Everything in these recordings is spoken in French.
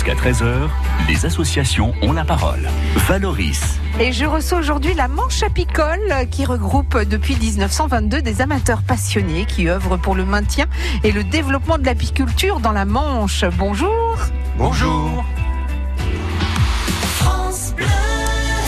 Jusqu'à 13h, les associations ont la parole. Valoris. Et je reçois aujourd'hui la Manche apicole qui regroupe depuis 1922 des amateurs passionnés qui œuvrent pour le maintien et le développement de l'apiculture dans la Manche. Bonjour. Bonjour. France Bleu.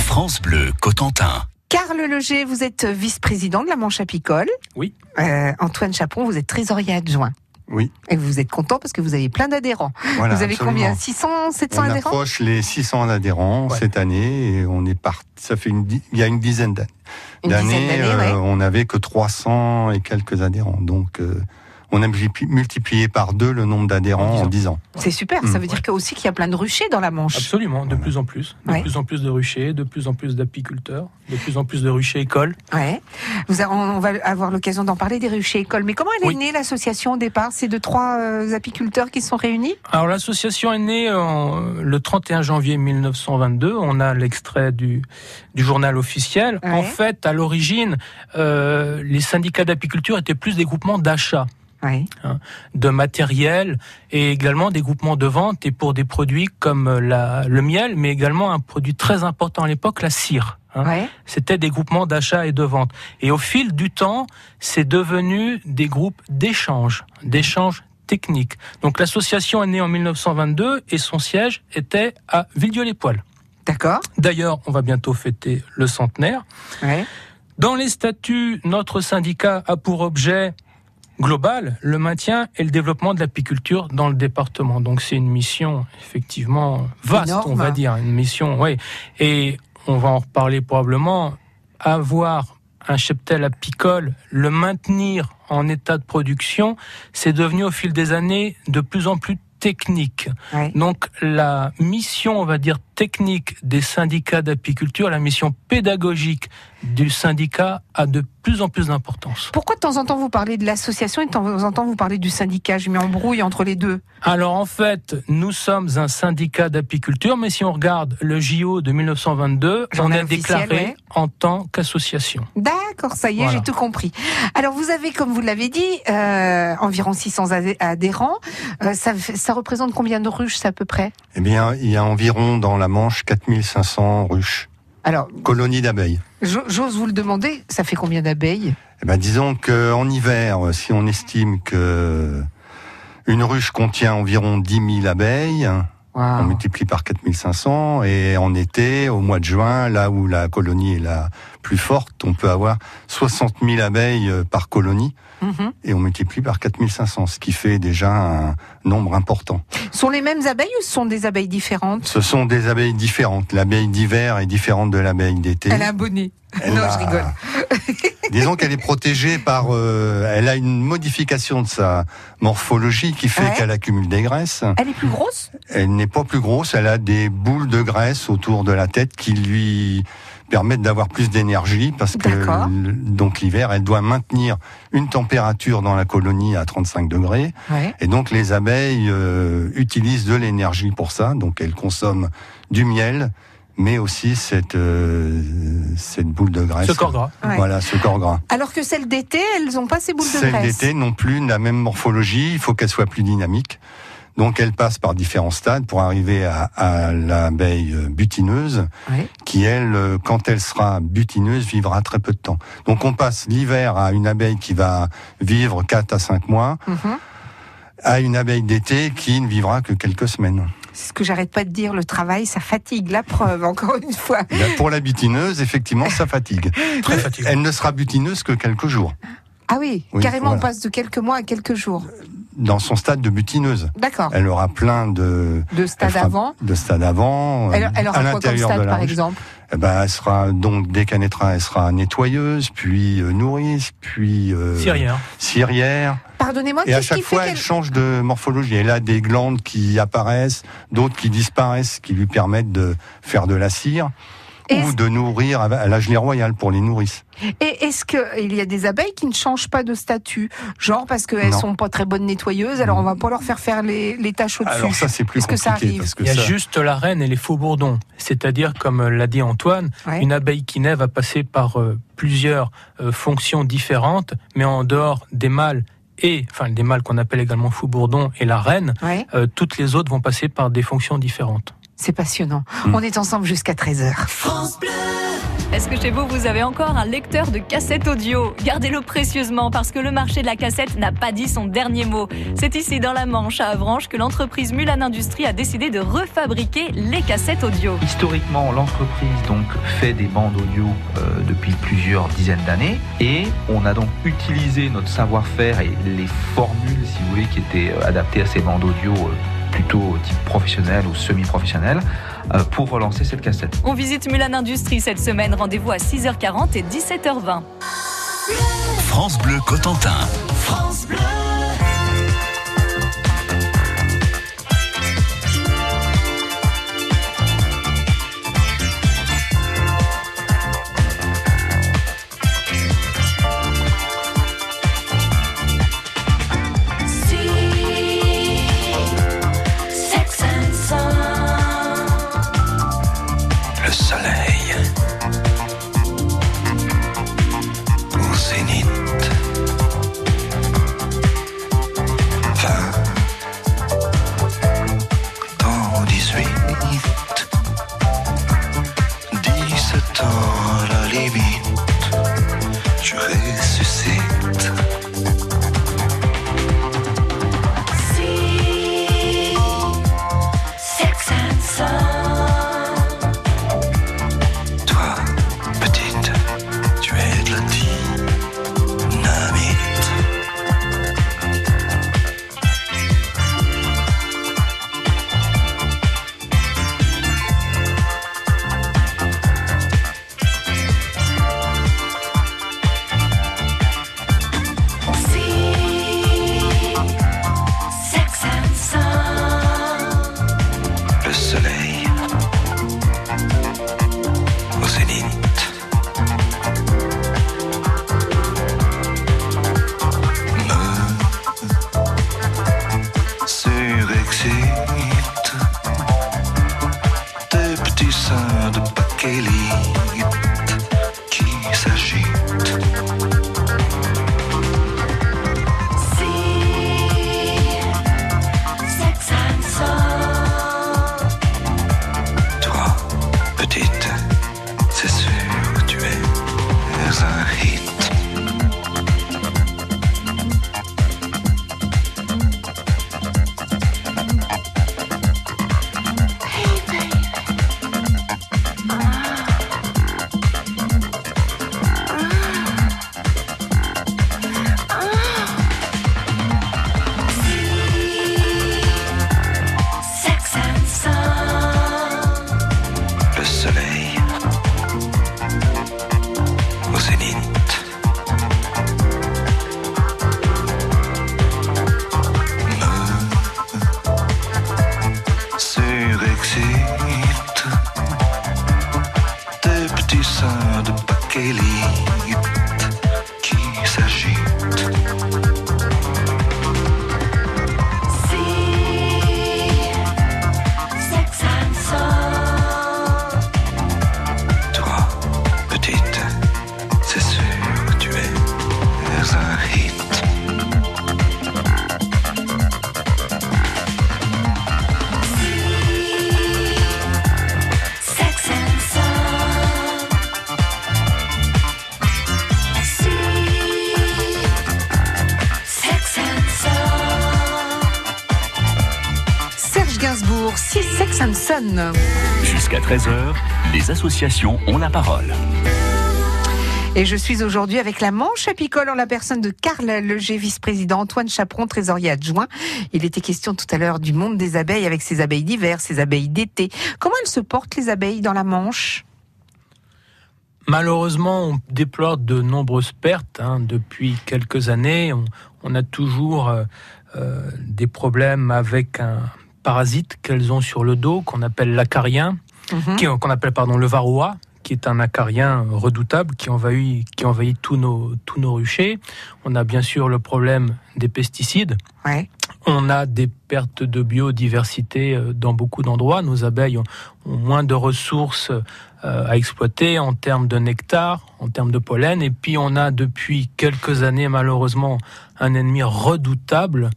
France Bleu, Cotentin. Carl Leger, vous êtes vice-président de la Manche apicole. Oui. Euh, Antoine Chaperon, vous êtes trésorier adjoint. Oui. Et vous êtes content parce que vous avez plein d'adhérents. Voilà, vous avez absolument. combien 600, 700 On adhérents approche les 600 adhérents Ouais. cette année et on est parti. Ça fait une, il y a une dizaine d'années. Une dizaine d'années, euh, ouais. on n'avait que 300 et quelques adhérents. Donc, euh, on a multipli- multiplié par deux le nombre d'adhérents En en dix 10 ans. C'est super. Ça veut dire que aussi qu'il y a plein de ruchers dans la Manche. Absolument, de plus en plus. De Ouais. plus en plus de ruchers, de plus en plus d'apiculteurs, de plus en plus de ruchers écoles. Ouais. Vous a- on va avoir l'occasion d'en parler des ruchers écoles. Mais comment elle est Oui. née l'association au départ? C'est de trois euh, apiculteurs qui sont réunis? Alors l'association est née en- le 31 janvier 1922. On a l'extrait du, du journal officiel. Ouais. En fait, à l'origine, euh, les syndicats d'apiculture étaient plus des groupements Ouais. de matériel et également des groupements de vente et pour des produits comme la, le miel, mais également un produit très important à l'époque, la cire. hein. Ouais. C'était des groupements d'achat et de vente. Et au fil du temps, c'est devenu des groupes d'échange, d'échange techniques. Donc l'association est née en 1922 et son siège était à Villedieu-les-Poils. D'accord. D'ailleurs, on va bientôt fêter le centenaire. Ouais. Dans les statuts, notre syndicat a pour objet global le maintien et le développement de l'apiculture dans le département. Donc c'est une mission effectivement vaste, Énorme. on va dire, une mission, oui. Et on va en reparler probablement. Avoir un cheptel apicole, le maintenir en état de production, c'est devenu au fil des années de plus en plus technique. Donc la mission, on va dire, technique des syndicats d'apiculture, la mission pédagogique du syndicat a de plus en plus d'importance. Pourquoi de temps en temps vous parlez de l'association et de temps en temps vous parlez du syndicat? Je m'embrouille entre les deux. Alors en fait, nous sommes un syndicat d'apiculture, mais si on regarde le JO de 1922, on est déclaré ouais. en tant qu'association. D'accord, ça y est, Voilà. j'ai tout compris. Alors vous avez, comme vous l'avez dit, euh, environ 600 adhé- adhérents. Euh, ça, ça représente combien de ruches à peu près? Eh bien, il y a environ dans la Manche 4500 ruches, Alors, colonies d'abeilles. j'o- j'ose vous le demander, ça fait combien d'abeilles? Eh ben, disons qu'en hiver, si on estime que une ruche contient environ 10 000 abeilles, on multiplie par 4500 et en été, au mois de juin, là où la colonie est la plus forte, on peut avoir 60 000 abeilles euh, par colonie Mhm. et on multiplie par 4500, ce qui fait déjà un nombre important. Sont les mêmes abeilles ou ce sont des abeilles différentes? Ce sont des abeilles différentes. L'abeille d'hiver est différente de l'abeille d'été. Elle a un bonnet. Elle non, a- je rigole. Disons qu'elle est protégée par. euh, elle a une modification de sa morphologie qui fait Ouais. qu'elle accumule des graisses. Elle est plus grosse? Elle n'est pas plus grosse, elle a des boules de graisse autour de la tête qui lui permettent d'avoir plus d'énergie parce que donc l'hiver elle doit maintenir une température dans la colonie à 35 degrés Ouais. et donc les abeilles euh, utilisent de l'énergie pour ça donc elles consomment du miel mais aussi cette euh, cette boule de graisse Ce corps gras. Ouais. voilà ce corps gras Alors que celles d'été, elles n'ont pas ces boules de celles graisse. d'été n'ont plus la même morphologie, il faut qu'elles soient plus dynamiques. Donc elles passent par différents stades pour arriver à, à l'abeille euh, butineuse, Ouais. qui elle, euh, quand elle sera butineuse, vivra très peu de temps. Donc on passe l'hiver à une abeille qui va vivre 4 à 5 mois, Mhm. à une abeille d'été qui ne vivra que quelques semaines. C'est ce que j'arrête pas de dire, le travail, ça fatigue, la preuve, encore une fois. Là, Pour la butineuse, effectivement, ça fatigue. Très fatigant. Elle ne sera butineuse que quelques jours, Ah oui, Oui, carrément, voilà. on passe de quelques mois à quelques jours. Dans son stade de butineuse. D'accord. Elle aura plein de, De stade fera avant. de stade avant, euh, Elle, elle à aura quoi comme l'intérieur de stade, la par ruche. exemple Eh ben, elle sera donc dès qu'elle naîtra, elle sera nettoyeuse, puis euh, nourrice, puis euh, Syriens. cirière. Pardonnez-moi, Et à chaque fois, elle change de morphologie. Elle a des glandes qui apparaissent, d'autres qui disparaissent, qui lui permettent de faire de la cire ou de nourrir à gelée royale pour les nourrices. Et est-ce qu'il y a des abeilles qui ne changent pas de statut? Genre parce qu'elles Non. sont pas très bonnes nettoyeuses, alors on va pas leur faire faire les, les tâches au-dessus. Alors ça, c'est plus Est-ce que ça compliqué arrive? parce que Il y a ça, juste la reine et les faux bourdons. C'est-à-dire, comme l'a dit Antoine, Ouais. une abeille qui naît va passer par euh, plusieurs euh, fonctions différentes, mais en dehors des mâles et enfin des mâles qu'on appelle également fou bourdon et la reine, Ouais, euh, toutes les autres vont passer par des fonctions différentes. C'est passionnant. Mm. On est ensemble jusqu'à 13h. Est-ce que chez vous, vous avez encore un lecteur de cassette audio? Gardez-le précieusement parce que le marché de la cassette n'a pas dit son dernier mot. C'est ici, dans la Manche, à Avranches, que l'entreprise Mulan Industries a décidé de refabriquer les cassettes audio. Historiquement, l'entreprise donc fait des bandes audio euh, depuis plusieurs dizaines d'années et on a donc utilisé notre savoir-faire et les formules, si vous voulez, qui étaient euh, adaptées à ces bandes audio euh, plutôt type professionnel ou semi-professionnel euh, pour relancer cette cassette. On visite Mulan Industries cette semaine. Rendez-vous à 6h40 et 17h20. France Bleu Cotentin. Le seins de 13h, les associations ont la parole. Et je suis aujourd'hui avec la Manche apicole en la personne de Karl Leger, vice-président, Antoine Chaperon, trésorier adjoint. Il était question tout à l'heure du monde des abeilles avec ses abeilles d'hiver, ses abeilles d'été. Comment elles se portent les abeilles dans la Manche? Malheureusement, on déplore de nombreuses pertes hein, depuis quelques années. On, on a toujours euh, euh, des problèmes avec un parasite qu'elles ont sur le dos qu'on appelle l'acarien, Mhm. qu'on appelle pardon le varroa, qui est un acarien redoutable qui envahit, qui envahit tous, nos, tous nos ruchers. On a bien sûr le problème des pesticides. Ouais. On a des pertes de biodiversité euh, dans beaucoup d'endroits. Nos abeilles ont, ont moins de ressources euh, à exploiter en termes de nectar, en termes de pollen. Et puis on a depuis quelques années malheureusement un ennemi redoutable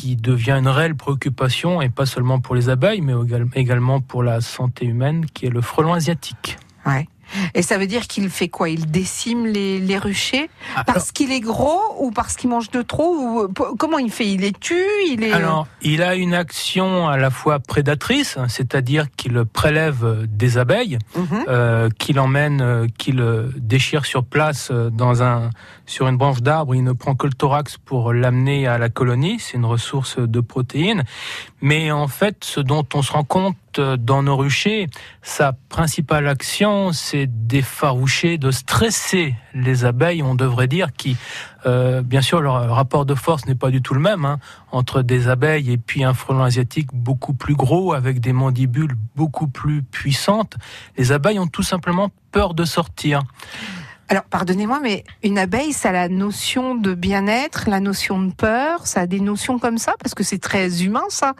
qui devient une réelle préoccupation, et pas seulement pour les abeilles, mais également pour la santé humaine, qui est le frelon asiatique. Et ça veut dire qu'il fait quoi? Il décime les, les ruchers? Ah, parce qu'il est gros ou parce qu'il mange de trop ou p- Comment il fait? Il les tue? Il est Alors, il a une action à la fois prédatrice, c'est-à-dire qu'il prélève euh, des abeilles, Mhm. euh, qu'il emmène, euh, qu'il euh, déchire sur place euh, dans un, sur une branche d'arbre. Il ne prend que le thorax pour l'amener à la colonie. C'est une ressource de protéines. Mais en fait, ce dont on se rend compte euh, dans nos ruchers, sa principale action, c'est d'effaroucher, de stresser les abeilles, on devrait dire, qui, euh, bien sûr, leur rapport de force n'est pas du tout le même hein, entre des abeilles et puis un frelon asiatique beaucoup plus gros, avec des mandibules beaucoup plus puissantes. Les abeilles ont tout simplement peur de sortir. Alors, pardonnez-moi, mais une abeille, ça a la notion de bien-être, la notion de peur, ça a des notions comme ça, parce que c'est très humain, ça.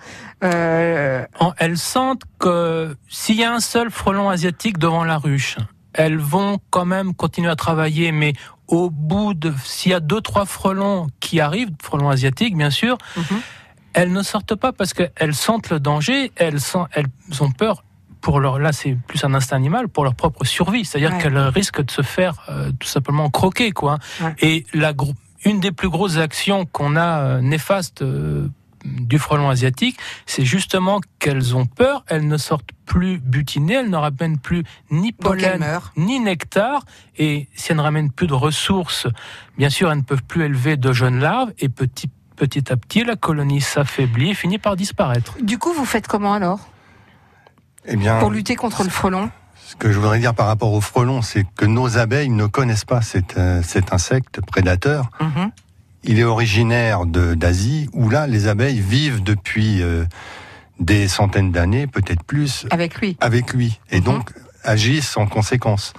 Euh, Elles sentent que s'il y a un seul frelon asiatique devant la ruche, elles vont quand même continuer à travailler, mais au bout de, s'il y a deux, trois frelons qui arrivent, frelons asiatiques, bien sûr, Mhm. elles ne sortent pas parce qu'elles sentent le danger, elles, sont, elles ont peur pour leur, là c'est plus un instinct animal, pour leur propre survie. C'est-à-dire Ouais. qu'elles risquent de se faire euh, tout simplement croquer, quoi. Ouais. Et la, une des plus grosses actions qu'on a euh, néfastes euh, du frelon asiatique, c'est justement qu'elles ont peur, elles ne sortent plus butinées, elles ne ramènent plus ni pollen, ni nectar, et si elles ne ramènent plus de ressources, bien sûr, elles ne peuvent plus élever de jeunes larves, et petit, petit à petit, la colonie s'affaiblit et finit par disparaître. Du coup, vous faites comment alors? Eh bien, Pour lutter contre le frelon ce que je voudrais dire par rapport au frelon, c'est que nos abeilles ne connaissent pas cet, euh, cet insecte prédateur. Mhm. Il est originaire d'Asie, où là, les abeilles vivent depuis euh, des centaines d'années, peut-être plus, Avec lui. avec lui, et Mhm. donc agissent en conséquence.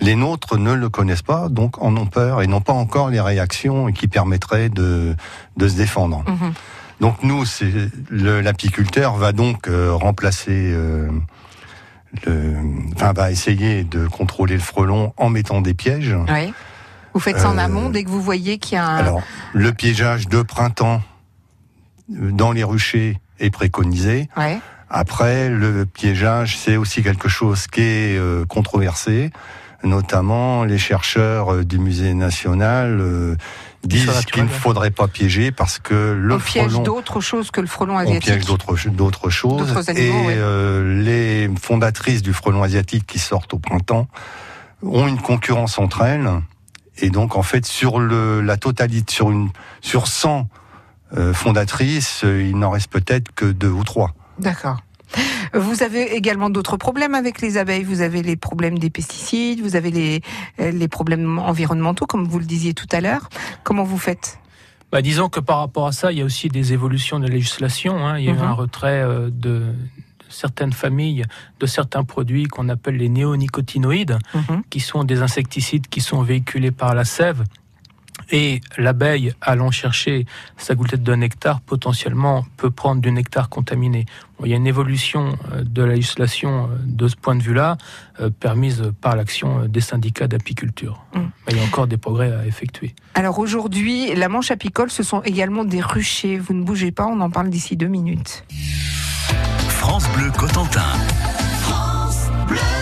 Les nôtres ne le connaissent pas, donc en ont peur et n'ont pas encore les réactions qui permettraient de, de se défendre. Mhm. Donc nous, c'est l'apiculteur va donc euh, remplacer, euh, le, enfin va essayer de contrôler le frelon en mettant des pièges. Oui. Vous faites ça en Euh, amont dès que vous voyez qu'il y a un. Alors, le piégeage de printemps dans les ruchers est préconisé. Ouais. Après, le piégeage, c'est aussi quelque chose qui est controversé. Notamment, les chercheurs euh, du musée national euh, disent qu'il ne faudrait pas piéger parce que le on piège frelon, d'autres choses que le frelon on asiatique. piège d'autres d'autres choses. Animaux, et ouais. euh, les fondatrices du frelon asiatique qui sortent au printemps ont une concurrence entre elles. Et donc, en fait, sur le, la totalité, sur une, sur 100 euh, fondatrices, il n'en reste peut-être que deux ou trois. D'accord. Vous avez également d'autres problèmes avec les abeilles. Vous avez les problèmes des pesticides, vous avez les, euh, les problèmes environnementaux, comme vous le disiez tout à l'heure. Comment vous faites? Bah, disons que par rapport à ça, il y a aussi des évolutions de la législation. hein. Il y a eu Mhm. un retrait euh, de, de certaines familles de certains produits qu'on appelle les néonicotinoïdes, Mhm. qui sont des insecticides qui sont véhiculés par la sève. Et l'abeille, allant chercher sa gouttelette de nectar, potentiellement peut prendre du nectar contaminé. Bon, il y a une évolution euh, de la législation euh, de ce point de vue-là, euh, permise par l'action des syndicats d'apiculture. Mm. Mais il y a encore des progrès à effectuer. Alors aujourd'hui, la manche apicole, ce sont également des ruchers. Vous ne bougez pas, on en parle d'ici deux minutes. France Bleu Cotentin. Pas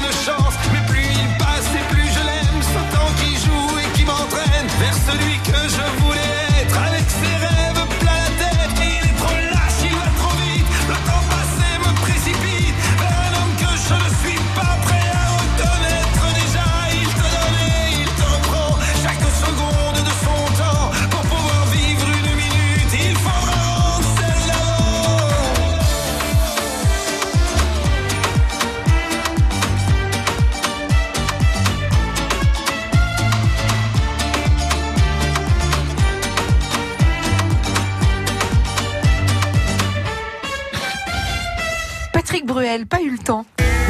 Bruel, pas eu le temps.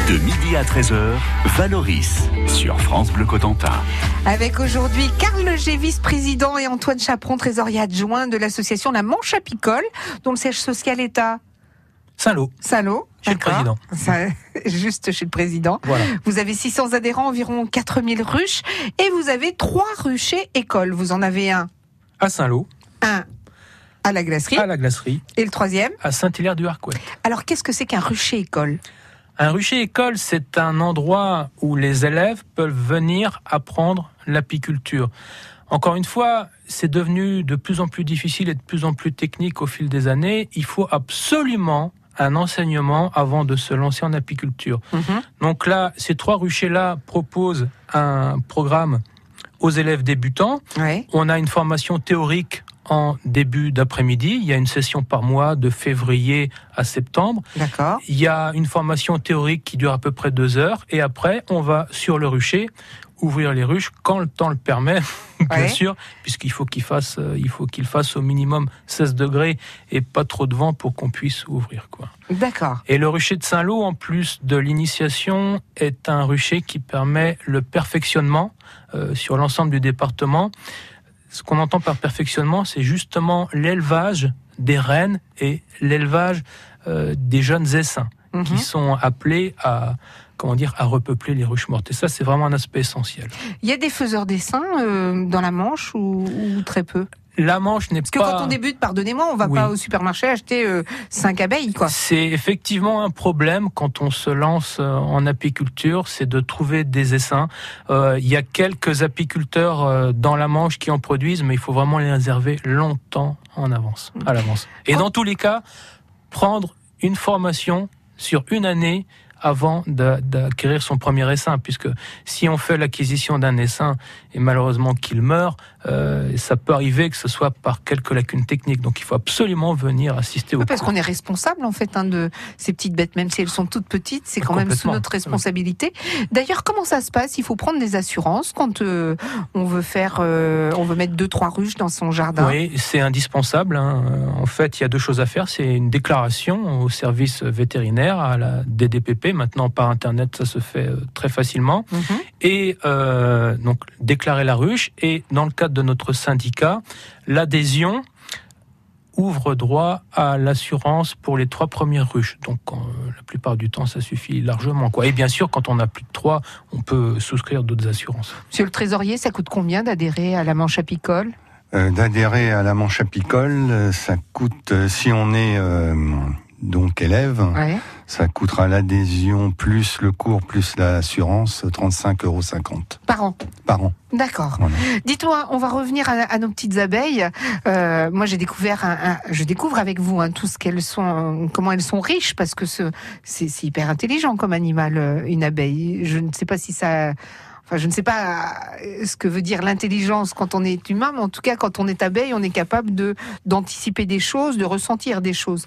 De midi à 13h, Valoris sur France Bleu Cotentin. Avec aujourd'hui Carl Leger, vice-président, et Antoine Chaperon, trésorier adjoint de l'association La Manche Apicole, dont le siège social est à Saint-Lô. Saint-Lô. Chez le président. Ça, juste chez le président. Voilà. Vous avez 600 adhérents, environ 4000 ruches, et vous avez trois ruchers écoles. Vous en avez un, À Saint-Lô, un à la glacerie, à la glacerie, et le troisième. à Saint-Hilaire-du-Harcouët. Alors, qu'est-ce que c'est qu'un rucher école? Un rucher école, c'est un endroit où les élèves peuvent venir apprendre l'apiculture. Encore une fois, c'est devenu de plus en plus difficile et de plus en plus technique au fil des années. Il faut absolument un enseignement avant de se lancer en apiculture. Donc là, ces trois ruchers-là proposent un programme aux élèves débutants. On a une formation théorique en début d'après-midi. Il y a une session par mois de février à septembre. D'accord. Il y a une formation théorique qui dure à peu près deux heures. Et après, on va sur le rucher ouvrir les ruches quand le temps le permet, bien Ouais. sûr, puisqu'il faut qu'il fasse, euh, il faut qu'il fasse au minimum 16 degrés et pas trop de vent pour qu'on puisse ouvrir, quoi. D'accord. Et le rucher de Saint-Lô, en plus de l'initiation, est un rucher qui permet le perfectionnement euh, sur l'ensemble du département. Ce qu'on entend par perfectionnement, c'est justement l'élevage des rennes et l'élevage euh, des jeunes essaims Mhm. qui sont appelés à comment dire à repeupler les ruches mortes. Et ça, c'est vraiment un aspect essentiel. Il y a des faiseurs d'essaims euh, dans la Manche ou, ou très peu? La Manche n'est Parce que pas. quand on débute, pardonnez-moi, on va Oui. pas au supermarché acheter euh, cinq abeilles, quoi. C'est effectivement un problème quand on se lance euh, en apiculture, c'est de trouver des essaims. Euh, Il y a quelques apiculteurs euh, dans la Manche qui en produisent, mais il faut vraiment les réserver longtemps en avance, à l'avance. Et dans tous les cas, prendre une formation sur une année avant d'acquérir son premier essaim, puisque si on fait l'acquisition d'un essaim et malheureusement qu'il meurt, euh, ça peut arriver que ce soit par quelques lacunes techniques. Donc il faut absolument venir assister au Oui, parce cours. qu'on est responsable en fait hein, de ces petites bêtes, même si elles sont toutes petites, c'est quand même sous notre responsabilité. D'ailleurs, comment ça se passe? Il faut prendre des assurances quand euh, on veut faire, euh, on veut mettre deux trois ruches dans son jardin? Oui, c'est indispensable. hein. En fait, il y a deux choses à faire. C'est une déclaration au service vétérinaire, à la DDPP. Maintenant, par Internet, ça se fait euh, très facilement. Mhm. Et euh, donc, déclarer la ruche. Et dans le cadre de notre syndicat, l'adhésion ouvre droit à l'assurance pour les trois premières ruches. Donc, euh, la plupart du temps, ça suffit largement. Quoi. Et bien sûr, quand on a plus de trois, on peut souscrire d'autres assurances. Monsieur le trésorier, ça coûte combien d'adhérer à la manche apicole? Euh, D'adhérer à la manche apicole, ça coûte, si on est euh, donc élève, ouais. ça coûtera l'adhésion plus le cours plus l'assurance 35,50 euros Par an. par an. D'accord. Voilà. Dites-moi, on va revenir à, à nos petites abeilles. Euh, moi, j'ai découvert, un, un- je découvre avec vous hein, tout ce qu'elles sont, comment elles sont riches, parce que ce- c'est c'est hyper intelligent comme animal, euh, une abeille. Je ne sais pas si ça, enfin, je ne sais pas euh, ce que veut dire l'intelligence quand on est humain, mais en tout cas, quand on est abeille, on est capable de d'anticiper des choses, de ressentir des choses.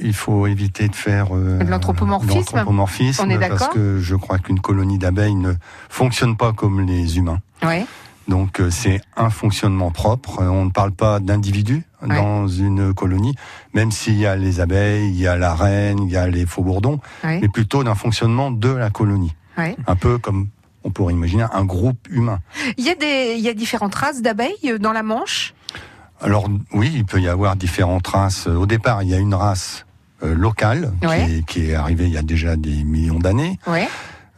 Il faut éviter de faire euh, De l'anthropomorphisme. On est parce d'accord que je crois qu'une colonie d'abeilles ne fonctionne pas comme les humains. Ouais. Donc euh, c'est un fonctionnement propre. On ne parle pas d'individus Ouais. dans une colonie, même s'il y a les abeilles, il y a la reine, il y a les faux-bourdons, Ouais. mais plutôt d'un fonctionnement de la colonie. Un peu comme on pourrait imaginer un groupe humain. Il y a des, il y a différentes races d'abeilles euh, dans la Manche? Alors oui, il peut y avoir différentes races. Au départ, il y a une race euh, locale Ouais. qui, est, qui est arrivée il y a déjà des millions d'années, Ouais.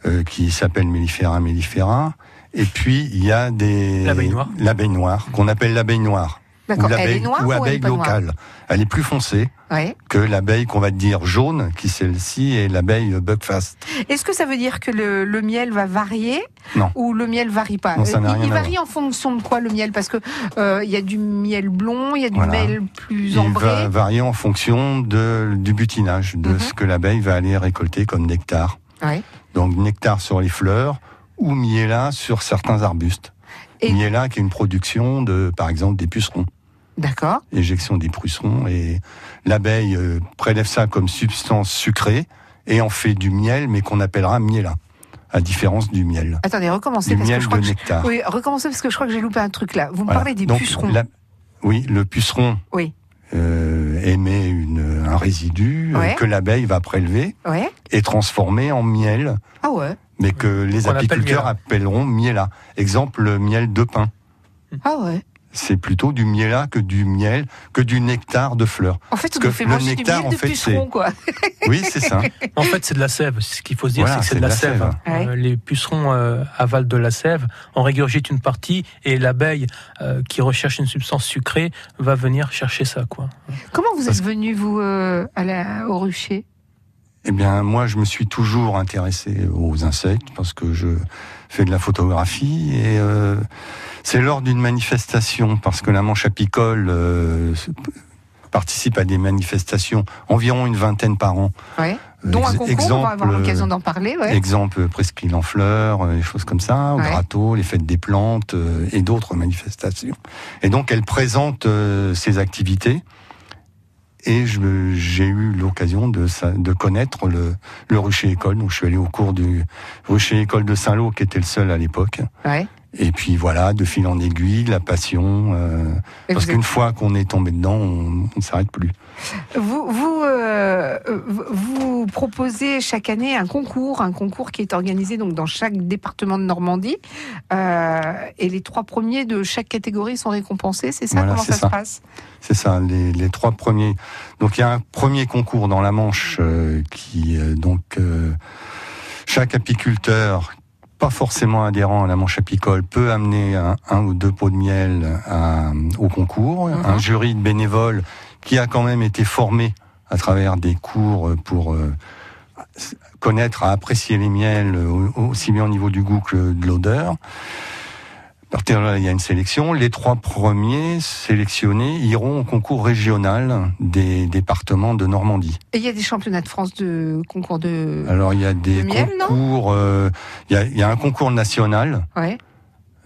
euh, qui s'appelle Mellifera mellifera. Et puis il y a des L'abeille noire. l'abeille noire qu'on appelle l'abeille noire ou D'accord. Elle est l'abeille noire ou abeille locale. Elle est plus foncée que l'abeille qu'on va dire jaune, qui celle-ci est l'abeille buckfast. Est-ce que ça veut dire que le, le miel va varier Non. ou le miel varie pas? Non, ça il, rien il varie en fonction de quoi le miel? Parce que euh, il y a du miel blond, il y a du Voilà. miel plus Il ambré. va varier en fonction de, du butinage, de Mhm. ce que l'abeille va aller récolter comme nectar. Donc nectar sur les fleurs ou miella sur certains arbustes. Et- Miella qui est une production de, par exemple, des pucerons, D'accord. éjection des pucerons, et l'abeille euh, prélève ça comme substance sucrée et en fait du miel, mais qu'on appellera miella, à différence du miel. Attendez, recommencez Du parce que miel je crois de que je- nectar. oui, recommencez parce que je crois que j'ai loupé un truc là. Vous me Voilà. parlez des Donc, pucerons. la- Oui, le puceron Oui. euh, émet une, un résidu euh, que l'abeille va prélever Ouais. et transformer en miel, Ah ouais. mais que les appelle apiculteurs appelleront miella. Exemple, le miel de pin. Ah ouais. C'est plutôt du miella que du miel, que du nectar de fleurs. En fait, on que nous fait le manger nectar, du miel en de fait, quoi. Oui, c'est ça. En fait, c'est de la sève. Ce qu'il faut se dire, Voilà, c'est que c'est de la sève. hein. Ouais. Euh, les pucerons euh, avalent de la sève, on régurgite une partie, et l'abeille euh, qui recherche une substance sucrée va venir chercher ça. Quoi. Comment vous Parce êtes venu, vous, euh, à la, au rucher? Eh bien, moi, je me suis toujours intéressé aux insectes parce que je fais de la photographie et euh, c'est lors d'une manifestation parce que la Manche apicole euh, participe à des manifestations, environ une vingtaine par an. Ouais. Euh, Dont un concours, on exemple, va avoir l'occasion d'en parler, ouais. Exemple, presqu'île en fleurs, euh, des choses comme ça, au Ouais. gratteau, les fêtes des plantes euh, et d'autres manifestations. Et donc, elle présente euh, ses activités. Et j'ai eu l'occasion de, de connaître le, le rucher école. Donc, je suis allé au cours du rucher école de Saint-Lô, qui était le seul à l'époque. Ouais. Et puis voilà, de fil en aiguille, la passion. euh, parce qu'une fois qu'on est tombé dedans, on ne s'arrête plus. vous, vous, euh, vous proposez chaque année un concours, un concours qui est organisé donc dans chaque département de Normandie, euh, et les trois premiers de chaque catégorie sont récompensés. C'est ça? Voilà, Comment ça, ça. se passe? C'est ça, les, les trois premiers. Donc il y a un premier concours dans la Manche euh, qui euh, donc euh, chaque apiculteur, pas forcément adhérent à la Manche apicole, peut amener un, un ou deux pots de miel à- au concours. Mhm. Un jury de bénévoles qui a quand même été formé à travers des cours pour euh, connaître, à apprécier les miels aussi bien au niveau du goût que de l'odeur. À partir de là, il y a une sélection. Les trois premiers sélectionnés iront au concours régional des départements de Normandie. Et il y a des championnats de France de concours de. Alors il y a des miel, non? concours, euh, il, y a, il y a un concours national Ouais.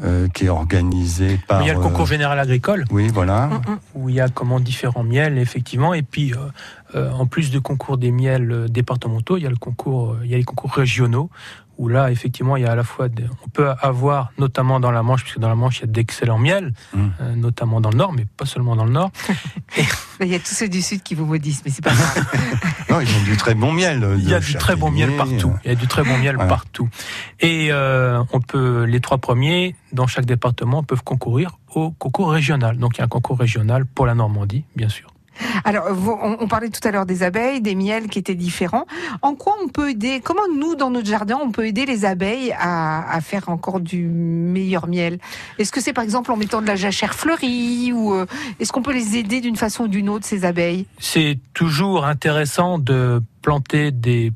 euh, qui est organisé par. Mais il y a le euh, concours général agricole oui, voilà. Mm, mm. où il y a comment différents miels effectivement et puis euh, euh, en plus du concours des miels euh, départementaux il y a le concours euh, il y a les concours régionaux où là effectivement il y a à la fois des- on peut avoir notamment dans la Manche puisque dans la Manche il y a d'excellents miels Mm. euh, notamment dans le Nord mais pas seulement dans le Nord Il y a tous ceux du Sud qui vous maudissent, mais c'est pas grave. Non, ils ont du très bon miel. euh, Il y a du très bon miel partout. Il y a du très bon miel Voilà. partout. Et euh, on peut, les trois premiers dans chaque département peuvent concourir au concours régional. Donc il y a un concours régional pour la Normandie, bien sûr. Alors, on parlait tout à l'heure des abeilles, des miels qui étaient différents. En quoi on peut aider Comment nous, dans notre jardin, on peut aider les abeilles à, à faire encore du meilleur miel? Est-ce que c'est par exemple en mettant de la jachère fleurie ou euh, est-ce qu'on peut les aider d'une façon ou d'une autre ces abeilles? C'est toujours intéressant de planter des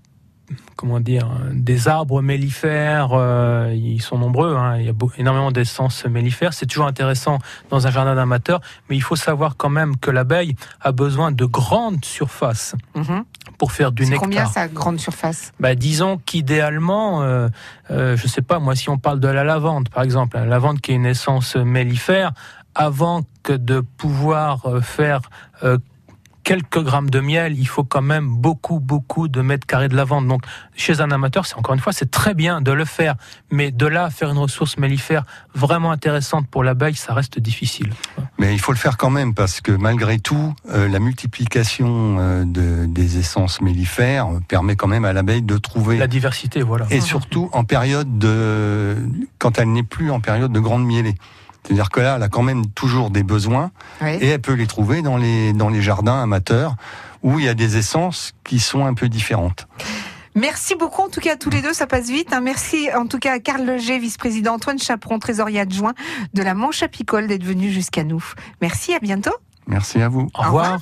comment dire des arbres mellifères. euh, ils sont nombreux. hein, il y a énormément d'essences mellifères. C'est toujours intéressant dans un jardin d'amateur, mais il faut savoir quand même que l'abeille a besoin de grandes surfaces Mhm. pour faire du nectar. combien sa grande surface? Bah, disons qu'idéalement, euh, euh, je sais pas, moi, si on parle de la lavande, par exemple, la lavande qui est une essence mellifère, avant que de pouvoir euh, faire euh, quelques grammes de miel, il faut quand même beaucoup, beaucoup de mètres carrés de lavande. Donc, chez un amateur, c'est encore une fois, c'est très bien de le faire, mais de là faire une ressource mellifère vraiment intéressante pour l'abeille, ça reste difficile. Mais il faut le faire quand même parce que malgré tout, euh, la multiplication euh, de, des essences mellifères permet quand même à l'abeille de trouver. La diversité, voilà. Et surtout en période de, quand elle n'est plus en période de grande mielée. C'est-à-dire que là, elle a quand même toujours des besoins et elle peut les trouver dans les dans les jardins amateurs où il y a des essences qui sont un peu différentes. Merci beaucoup en tout cas à tous les deux, ça passe vite. hein. Merci en tout cas à Carl Leger, vice-président, Antoine Chaperon, trésorier adjoint de la Manche apicole d'être venu jusqu'à nous. Merci, à bientôt. Merci à vous. Au revoir.